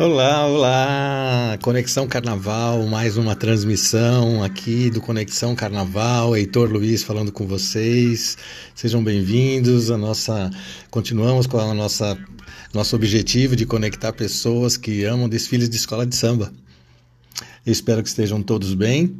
Olá, olá! Conexão Carnaval, mais uma transmissão aqui do Conexão Carnaval. Heitor Luiz falando com vocês. Sejam bem-vindos. A nossa continuamos com a nossa nosso objetivo de conectar pessoas que amam desfiles de escola de samba. Espero que estejam todos bem.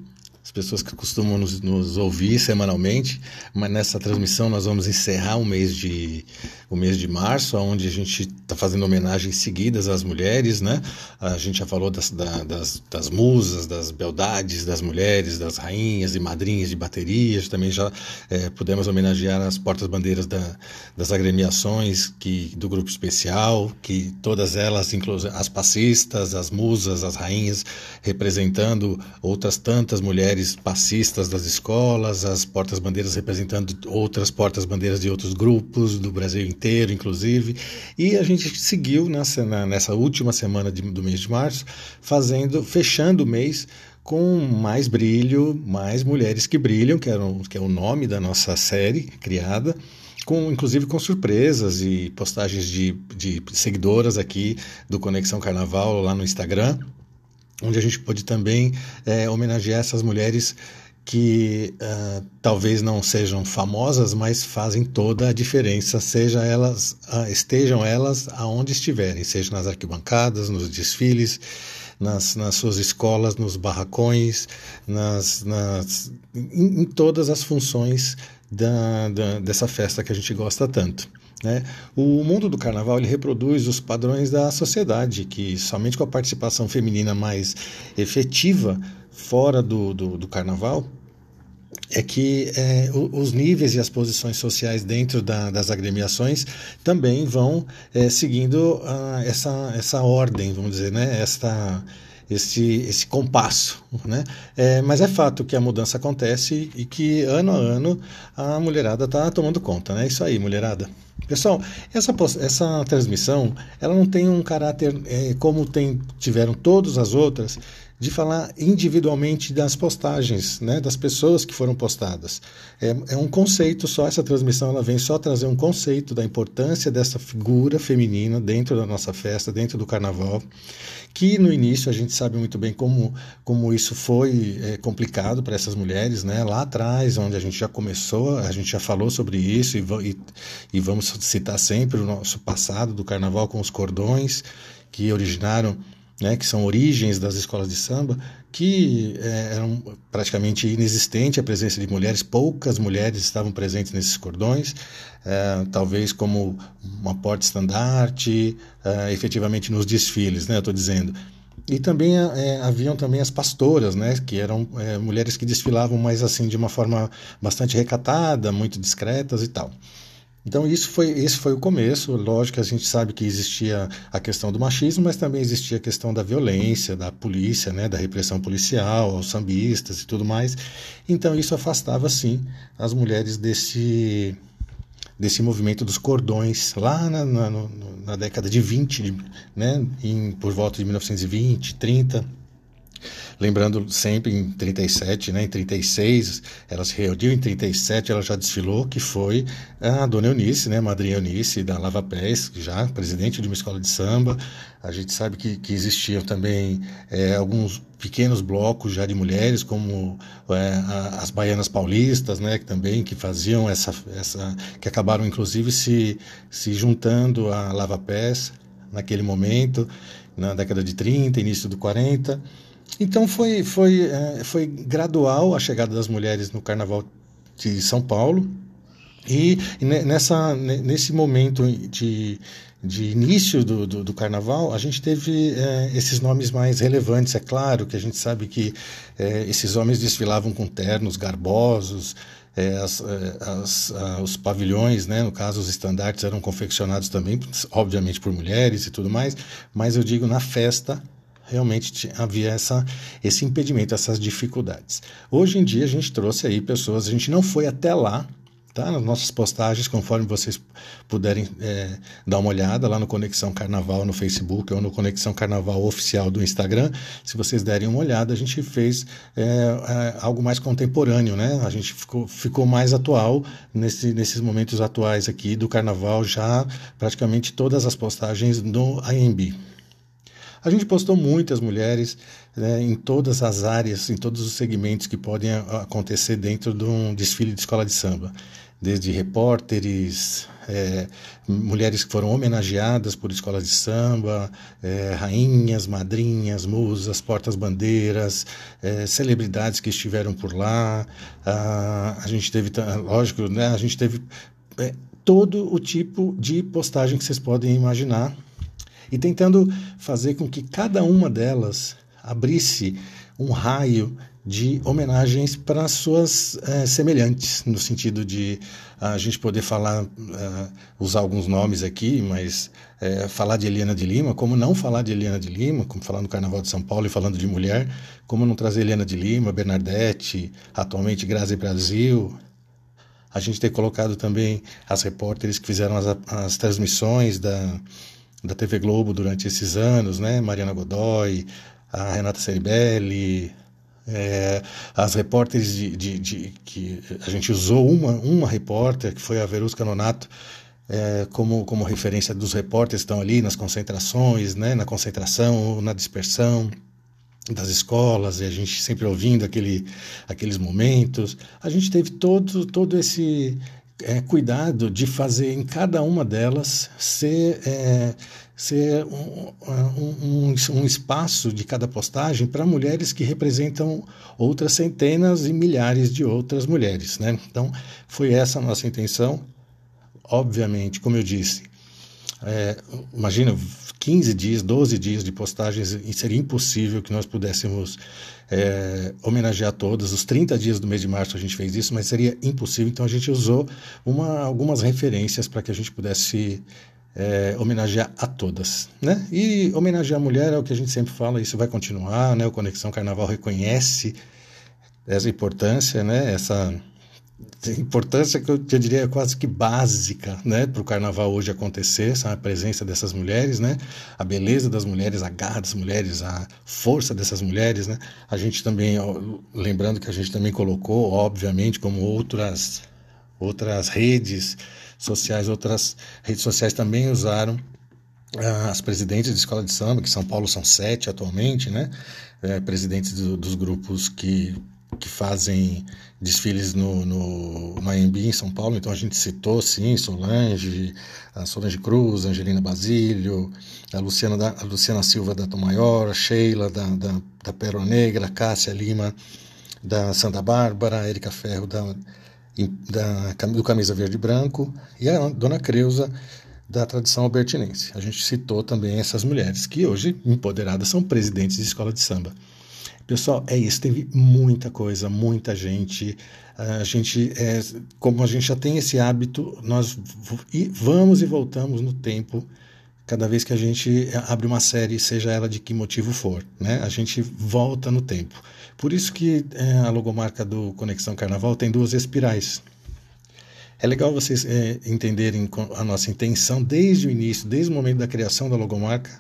As pessoas que costumam nos, nos ouvir semanalmente, mas nessa transmissão nós vamos encerrar o mês de o mês de março, onde a gente está fazendo homenagens seguidas às mulheres, né? A gente já falou das, da, das, das musas, das beldades das mulheres, das rainhas e madrinhas de baterias, também já é, pudemos homenagear as portas-bandeiras da, das agremiações que, do grupo especial, que todas elas, inclusive as passistas, as musas, as rainhas, representando outras tantas mulheres passistas das escolas, as portas-bandeiras representando outras portas-bandeiras de outros grupos do Brasil inteiro, inclusive. E a gente seguiu nessa, nessa última semana de, do mês de março, fazendo, fechando o mês com mais brilho, mais mulheres que brilham, que, eram, que é o nome da nossa série criada. Com, inclusive com surpresas e postagens de, de seguidoras aqui do Conexão Carnaval lá no Instagram, onde a gente pode também é, homenagear essas mulheres que uh, talvez não sejam famosas, mas fazem toda a diferença, seja elas uh, estejam elas aonde estiverem, seja nas arquibancadas, nos desfiles, nas, nas suas escolas, nos barracões, nas, nas em, em todas as funções da, da, dessa festa que a gente gosta tanto. Né? O mundo do carnaval ele reproduz os padrões da sociedade, que somente com a participação feminina mais efetiva fora do, do, do carnaval é que é, os níveis e as posições sociais dentro da, das agremiações também vão é, seguindo uh, essa, essa ordem, vamos dizer, né? esta, esse, esse compasso. Né? É, mas é fato que a mudança acontece e que ano a ano a mulherada está tomando conta. Né? Isso aí, mulherada. Pessoal, essa, essa transmissão ela não tem um caráter é, como tem, tiveram todas as outras de falar individualmente das postagens, né, das pessoas que foram postadas. É, é, um conceito só, essa transmissão ela vem só trazer um conceito da importância dessa figura feminina dentro da nossa festa, dentro do carnaval, que no início a gente sabe muito bem como, como isso foi é, complicado para essas mulheres, né, lá atrás, onde a gente já começou, a gente já falou sobre isso e, e, e vamos citar sempre o nosso passado do carnaval com os cordões que originaram né, que são origens das escolas de samba, que é, eram praticamente inexistente a presença de mulheres, poucas mulheres estavam presentes nesses cordões, é, talvez como uma porta-estandarte, é, efetivamente nos desfiles, né, estou dizendo. E também é, haviam também as pastoras, né, que eram é, mulheres que desfilavam mais assim de uma forma bastante recatada, muito discretas e tal. Então isso foi, esse foi o começo. Lógico que a gente sabe que existia a questão do machismo, mas também existia a questão da violência, da polícia, né, da repressão policial, aos sambistas e tudo mais. Então isso afastava sim as mulheres desse desse movimento dos cordões lá na, na, na década de 20, né, em, por volta de 1920, 30 Lembrando sempre em 37, né, em 36, ela se reuniu, em 37 ela já desfilou, que foi a dona Eunice, né, madrinha Eunice da Lava Pés, já presidente de uma escola de samba. A gente sabe que, que existiam também é, alguns pequenos blocos já de mulheres, como é, as baianas paulistas, né, que também que faziam essa, essa que acabaram inclusive se, se juntando a Lava Pés naquele momento, na década de 30, início do 40. Então foi, foi, é, foi gradual a chegada das mulheres no Carnaval de São Paulo. E nessa, nesse momento de, de início do, do, do, carnaval, a gente teve é, esses nomes mais relevantes. É claro que a gente sabe que é, esses homens desfilavam com ternos garbosos, é, as, é, as, a, os pavilhões, né, no caso os estandartes, eram confeccionados também, obviamente por mulheres e tudo mais, mas eu digo na festa realmente havia essa, esse impedimento, essas dificuldades. Hoje em dia a gente trouxe aí pessoas, a gente não foi até lá, tá? Nas nossas postagens, conforme vocês puderem é, dar uma olhada lá no Conexão Carnaval no Facebook ou no Conexão Carnaval oficial do Instagram, se vocês derem uma olhada, a gente fez é, é, algo mais contemporâneo, né? A gente ficou, ficou mais atual nesse, nesses momentos atuais aqui do Carnaval, já praticamente todas as postagens no IMB. A gente postou muitas mulheres né, em todas as áreas, em todos os segmentos que podem acontecer dentro de um desfile de escola de samba. Desde repórteres, é, mulheres que foram homenageadas por escolas de samba, é, rainhas, madrinhas, musas, portas-bandeiras, é, celebridades que estiveram por lá. A, a gente teve, lógico, né, a gente teve é, todo o tipo de postagem que vocês podem imaginar e tentando fazer com que cada uma delas abrisse um raio de homenagens para suas é, semelhantes, no sentido de a gente poder falar, uh, usar alguns nomes aqui, mas é, falar de Eliana de Lima, como não falar de Eliana de Lima, como falar no Carnaval de São Paulo e falando de mulher, como não trazer Eliana de Lima, Bernadette, atualmente Grazi Brasil. A gente ter colocado também as repórteres que fizeram as, as transmissões da, da TV Globo durante esses anos, né? Mariana Godoy, a Renata Ceribelli, é, as repórteres de, de, de, que a gente usou uma, uma repórter, que foi a Verusca Nonato, é, como, como referência dos repórteres que estão ali nas concentrações, né? Na concentração, na dispersão das escolas, e a gente sempre ouvindo aquele, aqueles momentos. A gente teve todo, todo esse é, cuidado de fazer em cada uma delas ser, é, ser um, um, um, espaço de cada postagem para mulheres que representam outras centenas e milhares de outras mulheres. Né? Então, foi essa a nossa intenção. Obviamente, como eu disse, é, imagina 15 dias, 12 dias de postagens, e seria impossível que nós pudéssemos é, homenagear todas. Os 30 dias do mês de março a gente fez isso, mas seria impossível, então a gente usou uma, algumas referências para que a gente pudesse é, homenagear a todas. Né? E homenagear a mulher é o que a gente sempre fala, isso vai continuar, né? o Conexão Carnaval reconhece essa importância, né? essa importância que eu, eu diria quase que básica né, para o carnaval hoje acontecer, sabe? a presença dessas mulheres, né? a beleza das mulheres, a garra das mulheres, a força dessas mulheres. Né? A gente também, lembrando que a gente também colocou, obviamente, como outras, outras redes sociais, outras redes sociais também usaram ah, as presidentes de escola de samba, que São Paulo são sete atualmente, né? É, presidentes do, dos grupos que que fazem desfiles no, no, no AMB em São Paulo, então a gente citou, sim, Solange, a Solange Cruz, Angelina Basílio, a Luciana, da, a Luciana Silva da Tom Maior, a Sheila da, da, da Pérola Negra, a Cássia Lima da Santa Bárbara, a Erika Ferro da, da, do Camisa Verde e Branco e a Dona Creuza da tradição albertinense. A gente citou também essas mulheres que hoje, empoderadas, são presidentes de escola de samba. Pessoal, é isso. Teve muita coisa, muita gente. A gente, é, como a gente já tem esse hábito, nós vamos e voltamos no tempo cada vez que a gente abre uma série, seja ela de que motivo for, né? A gente volta no tempo. Por isso que é, a logomarca do Conexão Carnaval tem duas espirais. É legal vocês é, entenderem a nossa intenção desde o início, desde o momento da criação da logomarca,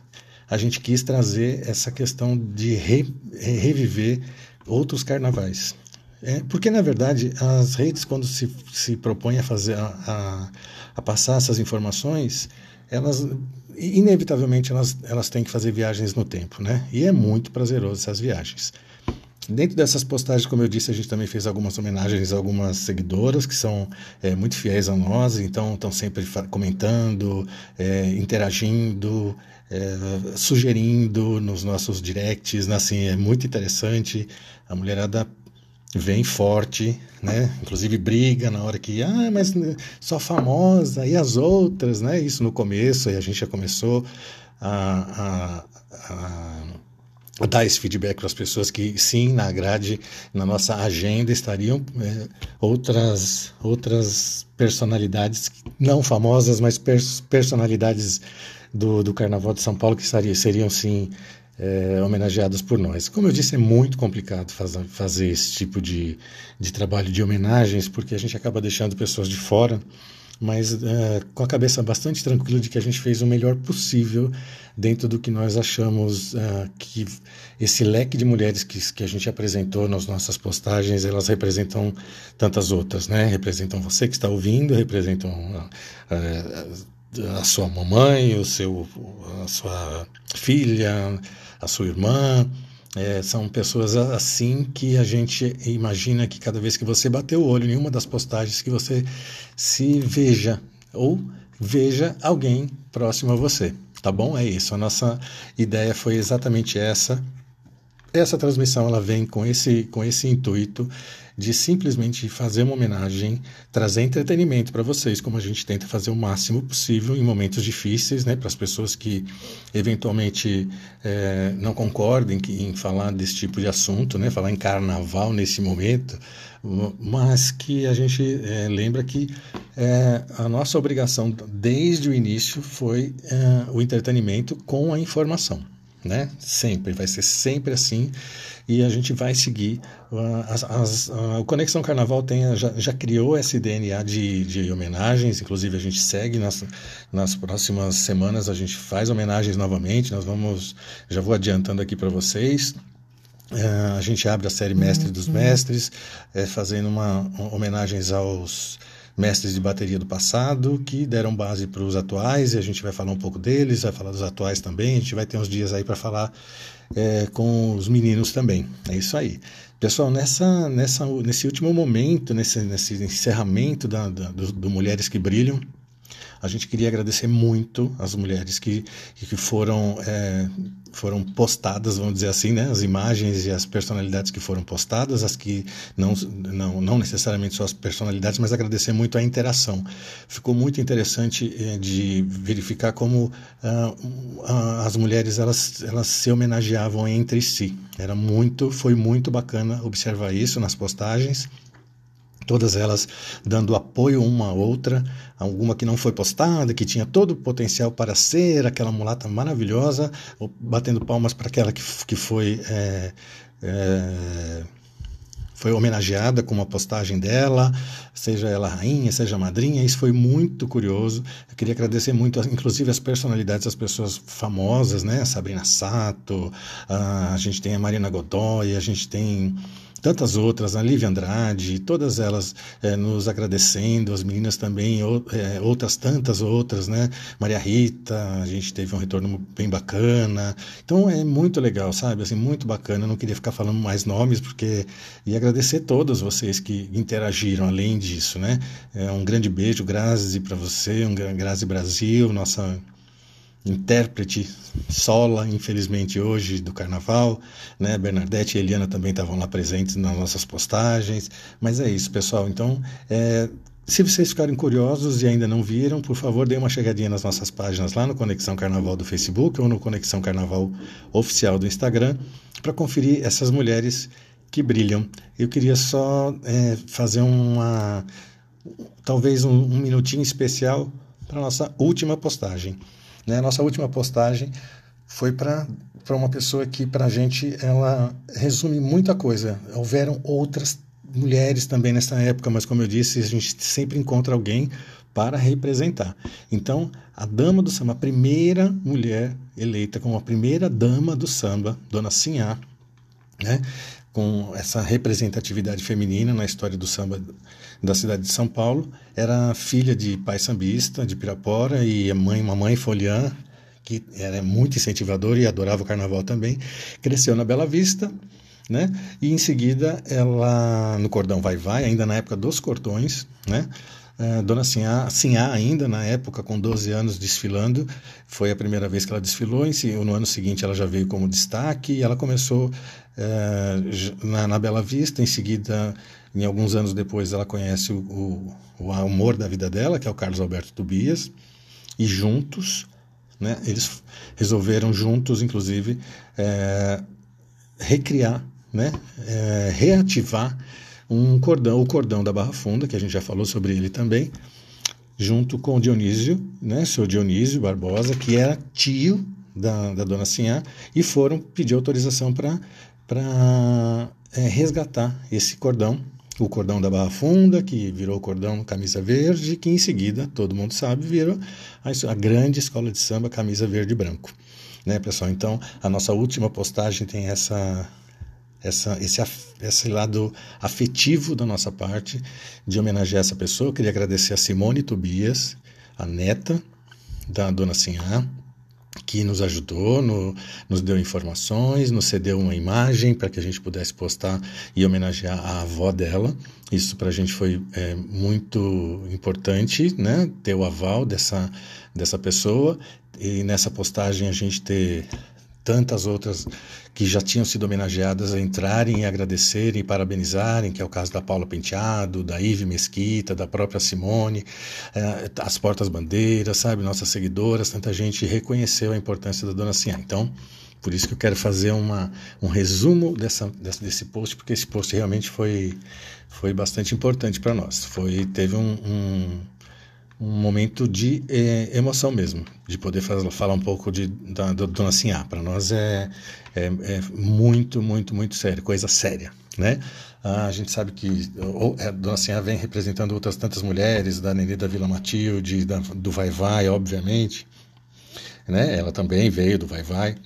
a gente quis trazer essa questão de re, reviver outros carnavais. É, porque, na verdade, as redes, quando se, se propõem a fazer a, a, a passar essas informações, elas inevitavelmente elas, elas têm que fazer viagens no tempo, né? E é muito prazeroso essas viagens. Dentro dessas postagens, como eu disse, a gente também fez algumas homenagens a algumas seguidoras que são é, muito fiéis a nós, então estão sempre comentando, é, interagindo, é, sugerindo nos nossos directs, né? assim, é muito interessante. A mulherada vem forte, né? Inclusive briga na hora que, ah, mas só famosa e as outras, né? Isso no começo, e a gente já começou a, a, a dar esse feedback para as pessoas que sim, na grade, na nossa agenda estariam é, outras outras personalidades não famosas, mas pers personalidades do, do Carnaval de São Paulo que seriam, seriam sim é, homenageados por nós. Como eu disse, é muito complicado faz, fazer esse tipo de, de trabalho de homenagens, porque a gente acaba deixando pessoas de fora, mas é, com a cabeça bastante tranquila de que a gente fez o melhor possível dentro do que nós achamos é, que esse leque de mulheres que, que a gente apresentou nas nossas postagens, elas representam tantas outras, né? Representam você que está ouvindo, representam é, a sua mamãe, o seu, a sua filha, a sua irmã. É, são pessoas assim que a gente imagina que cada vez que você bater o olho em uma das postagens que você se veja ou veja alguém próximo a você, tá bom? É isso. A nossa ideia foi exatamente essa. Essa transmissão ela vem com esse com esse intuito de simplesmente fazer uma homenagem, trazer entretenimento para vocês, como a gente tenta fazer o máximo possível em momentos difíceis, né, para as pessoas que eventualmente é, não concordem em falar desse tipo de assunto, né, falar em carnaval nesse momento, mas que a gente é, lembra que é, a nossa obrigação desde o início foi o entretenimento com a informação né? Sempre, vai ser sempre assim e a gente vai seguir. As, as, o Conexão Carnaval tem, já, já criou esse DNA de, de homenagens, inclusive a gente segue nas, nas próximas semanas, a gente faz homenagens novamente. Nós vamos, já vou adiantando aqui para vocês. Uh, a gente abre a série Mestre dos uhum. Mestres, é, fazendo uma, uma homenagens aos mestres de bateria do passado que deram base para os atuais e a gente vai falar um pouco deles, vai falar dos atuais também. A gente vai ter uns dias aí para falar é, com os meninos também. É isso aí. Pessoal, nessa, nessa, nesse último momento, nesse, nesse encerramento da, da do, do Mulheres que Brilham, a gente queria agradecer muito as mulheres que, que foram, é, foram postadas, vamos dizer assim, né? as imagens e as personalidades que foram postadas, as que não, não, não necessariamente só as personalidades, mas agradecer muito a interação. Ficou muito interessante é, de verificar como ah, as mulheres elas, elas se homenageavam entre si. Era muito, foi muito bacana observar isso nas postagens todas elas dando apoio uma à outra, alguma que não foi postada, que tinha todo o potencial para ser aquela mulata maravilhosa, batendo palmas para aquela que, que foi. É, é, foi homenageada com uma postagem dela, seja ela rainha, seja madrinha, isso foi muito curioso. Eu queria agradecer muito, inclusive, as personalidades, as pessoas famosas, né? Sabrina Sato, a, a gente tem a Marina Godoy, a gente tem tantas outras, a Lívia Andrade, todas elas é, nos agradecendo, as meninas também, ou, é, outras tantas outras, né? Maria Rita, a gente teve um retorno bem bacana. Então é muito legal, sabe? Assim, muito bacana. Eu não queria ficar falando mais nomes, porque. E agradecer todos vocês que interagiram além disso, né? É, um grande beijo, Grazi, para você, um Grazi Brasil, nossa intérprete sola, infelizmente hoje do carnaval, né? Bernadette e Eliana também estavam lá presentes nas nossas postagens, mas é isso, pessoal. Então, é, se vocês ficarem curiosos e ainda não viram, por favor, dê uma chegadinha nas nossas páginas lá no Conexão Carnaval do Facebook ou no Conexão Carnaval oficial do Instagram para conferir essas mulheres que brilham. Eu queria só é, fazer uma, talvez um, um minutinho especial para nossa última postagem. Né? Nossa última postagem foi para para uma pessoa que para a gente ela resume muita coisa. Houveram outras mulheres também nessa época, mas como eu disse, a gente sempre encontra alguém para representar. Então, a dama do samba, a primeira mulher eleita como a primeira dama do samba, Dona Sinhá, né? Com essa representatividade feminina na história do samba da cidade de São Paulo. Era filha de pai sambista de Pirapora e a mãe, mamãe Foliã, que era muito incentivadora e adorava o carnaval também. Cresceu na Bela Vista, né? E em seguida ela no cordão vai vai, ainda na época dos cordões, né? Uh, Dona Sinhá, Sinhá, ainda na época, com 12 anos desfilando, foi a primeira vez que ela desfilou. Em, no ano seguinte, ela já veio como destaque e ela começou uh, na, na, Bela Vista. Em seguida, em alguns anos depois, ela conhece o, o, o, amor da vida dela, que é o Carlos Alberto Tobias, e juntos, né, eles resolveram juntos, inclusive, uh, recriar, né, reativar um cordão, o cordão da Barra Funda, que a gente já falou sobre ele também, junto com o Dionísio, né, seu Dionísio Barbosa, que era tio da, da dona Sinhá e foram pedir autorização para é, resgatar esse cordão, o cordão da Barra Funda, que virou cordão camisa verde, que em seguida, todo mundo sabe, virou a, a grande escola de samba camisa verde e branco. Né, pessoal? Então, a nossa última postagem tem essa essa, esse, esse lado afetivo da nossa parte de homenagear essa pessoa. Eu queria agradecer a Simone Tobias, a neta da dona Sinhá, que nos ajudou, no, nos deu informações, nos cedeu uma imagem para que a gente pudesse postar e homenagear a avó dela. Isso para a gente foi é, muito importante, né? Ter o aval dessa, dessa pessoa e nessa postagem a gente ter tantas outras que já tinham sido homenageadas a entrarem e agradecerem e parabenizarem, que é o caso da Paula Penteado, da Ive Mesquita, da própria Simone, eh, as Portas Bandeiras, sabe, nossas seguidoras, tanta gente reconheceu a importância da Dona Cian. Então, por isso que eu quero fazer uma, um resumo dessa, desse, desse post, porque esse post realmente foi, foi bastante importante para nós. Foi, teve um, um um momento de é, emoção mesmo, de poder fazer, falar um pouco de, da, Dona Sinhá. Para nós é, é, é, muito, muito, muito sério, coisa séria, né? Ah, a gente sabe que a Dona Sinhá vem representando outras tantas mulheres, da Nenê da Vila Matilde, da, do Vai Vai, obviamente, né? Ela também veio do Vai Vai.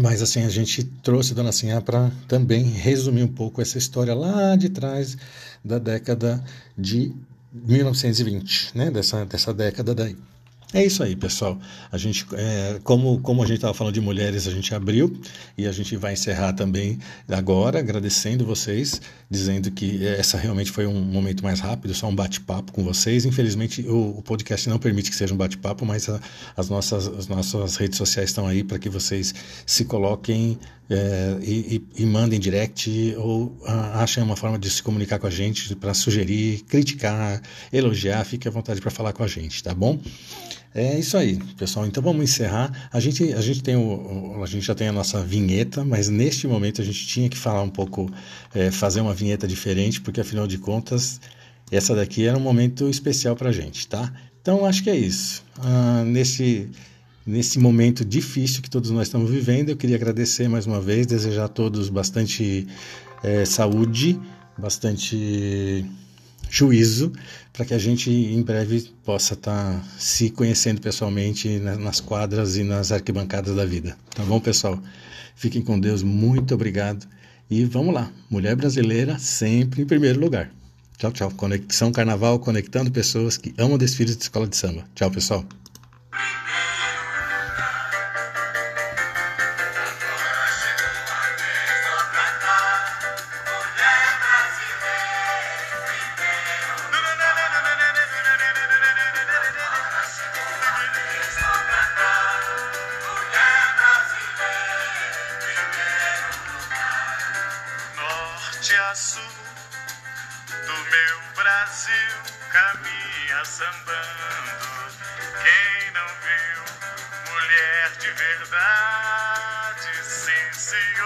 Mas assim, a gente trouxe Dona Sinhá para também resumir um pouco essa história lá de trás da década de 1920, né? Dessa, dessa década daí. É isso aí, pessoal. A gente, é, como, como a gente estava falando de mulheres, a gente abriu e a gente vai encerrar também agora, agradecendo vocês, dizendo que essa realmente foi um momento mais rápido, só um bate-papo com vocês. Infelizmente, o, o, podcast não permite que seja um bate-papo, mas a, as, nossas, as nossas redes sociais estão aí para que vocês se coloquem é, e, e, mandem direct ou a, achem uma forma de se comunicar com a gente para sugerir, criticar, elogiar. Fique à vontade para falar com a gente, tá bom? É isso aí, pessoal. Então vamos encerrar. A gente, a gente tem o, a gente já tem a nossa vinheta, mas neste momento a gente tinha que falar um pouco, é, fazer uma vinheta diferente, porque afinal de contas essa daqui era um momento especial para a gente, tá? Então acho que é isso. Ah, nesse nesse momento difícil que todos nós estamos vivendo, eu queria agradecer mais uma vez, desejar a todos bastante é, saúde, bastante juízo para que a gente em breve possa estar tá se conhecendo pessoalmente nas quadras e nas arquibancadas da vida. Tá bom, pessoal? Fiquem com Deus, muito obrigado e vamos lá. Mulher brasileira sempre em primeiro lugar. Tchau, tchau. Conexão Carnaval conectando pessoas que amam desfiles de escola de samba. Tchau, pessoal. Sul do meu Brasil caminha sambando. Quem não viu mulher de verdade, sim senhor,